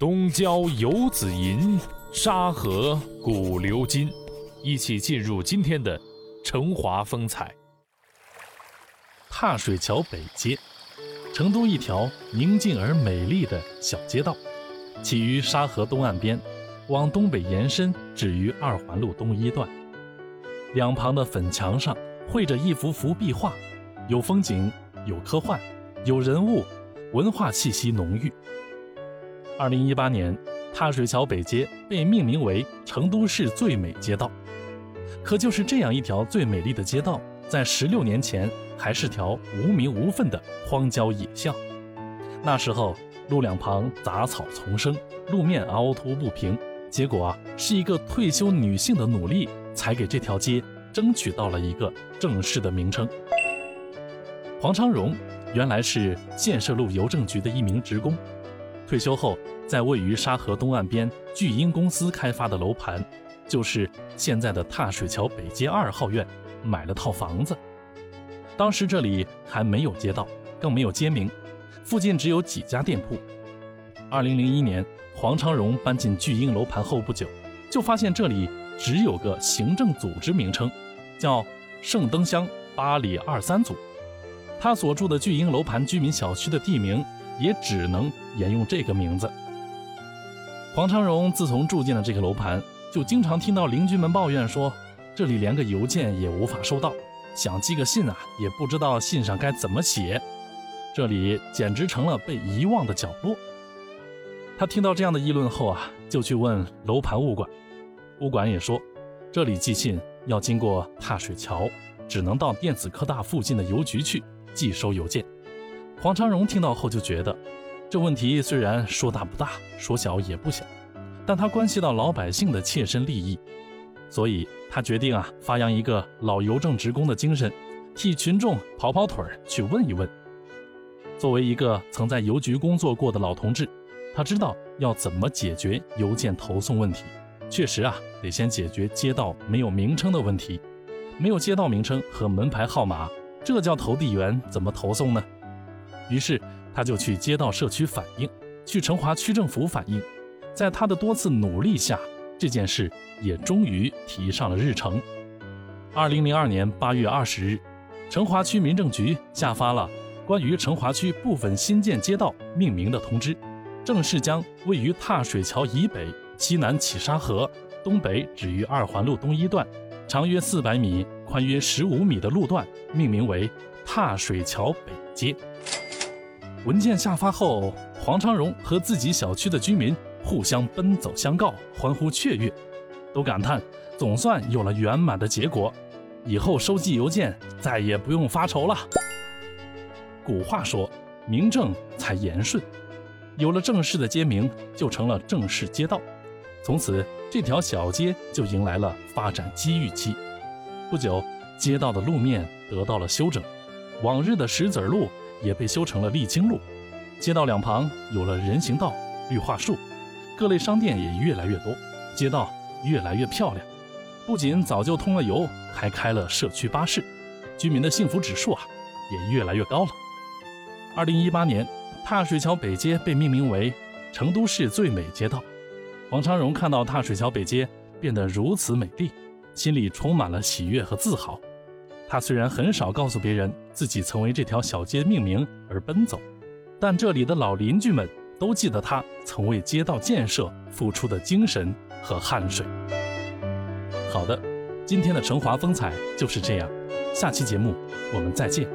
东郊游子吟，沙河古流金。一起进入今天的成华风采。踏水桥北街，成都一条宁静而美丽的小街道，起于沙河东岸边，往东北延伸，止于二环路东一段。两旁的粉墙上绘着一幅幅壁画，有风景，有科幻，有人物，文化气息浓郁。二零一八年，踏水桥北街被命名为成都市最美街道。可就是这样一条最美丽的街道，在十六年前还是条无名无份的荒郊野巷。那时候，路两旁杂草丛生，路面凹凸不平。结果啊，是一个退休女性的努力，才给这条街争取到了一个正式的名称。黄昌荣原来是建设路邮政局的一名职工。退休后，在位于沙河东岸边巨鹰公司开发的楼盘，就是现在的踏水桥北街二号院，买了套房子。当时这里还没有街道，更没有街名，附近只有几家店铺。二零零一年，黄昌荣搬进巨鹰楼盘后不久，就发现这里只有个行政组织名称，叫圣灯乡八里二三组。他所住的巨鹰楼盘居民小区的地名。也只能沿用这个名字。黄昌荣自从住进了这个楼盘，就经常听到邻居们抱怨说，这里连个邮件也无法收到，想寄个信啊，也不知道信上该怎么写，这里简直成了被遗忘的角落。他听到这样的议论后啊，就去问楼盘物管，物管也说，这里寄信要经过踏水桥，只能到电子科大附近的邮局去寄收邮件。黄昌荣听到后就觉得，这问题虽然说大不大，说小也不小，但它关系到老百姓的切身利益，所以他决定啊，发扬一个老邮政职工的精神，替群众跑跑腿儿去问一问。作为一个曾在邮局工作过的老同志，他知道要怎么解决邮件投送问题。确实啊，得先解决街道没有名称的问题，没有街道名称和门牌号码，这叫投递员怎么投送呢？于是他就去街道社区反映，去成华区政府反映，在他的多次努力下，这件事也终于提上了日程。二零零二年八月二十日，成华区民政局下发了关于成华区部分新建街道命名的通知，正式将位于踏水桥以北、西南起沙河、东北止于二环路东一段，长约四百米、宽约十五米的路段命名为踏水桥北街。文件下发后，黄昌荣和自己小区的居民互相奔走相告，欢呼雀跃，都感叹总算有了圆满的结果，以后收寄邮件再也不用发愁了。古话说，名正才言顺，有了正式的街名，就成了正式街道，从此这条小街就迎来了发展机遇期。不久，街道的路面得到了修整，往日的石子路。也被修成了沥青路，街道两旁有了人行道、绿化树，各类商店也越来越多，街道越来越漂亮。不仅早就通了油，还开了社区巴士，居民的幸福指数啊也越来越高了。二零一八年，踏水桥北街被命名为成都市最美街道。王昌荣看到踏水桥北街变得如此美丽，心里充满了喜悦和自豪。他虽然很少告诉别人自己曾为这条小街命名而奔走，但这里的老邻居们都记得他曾为街道建设付出的精神和汗水。好的，今天的成华风采就是这样，下期节目我们再见。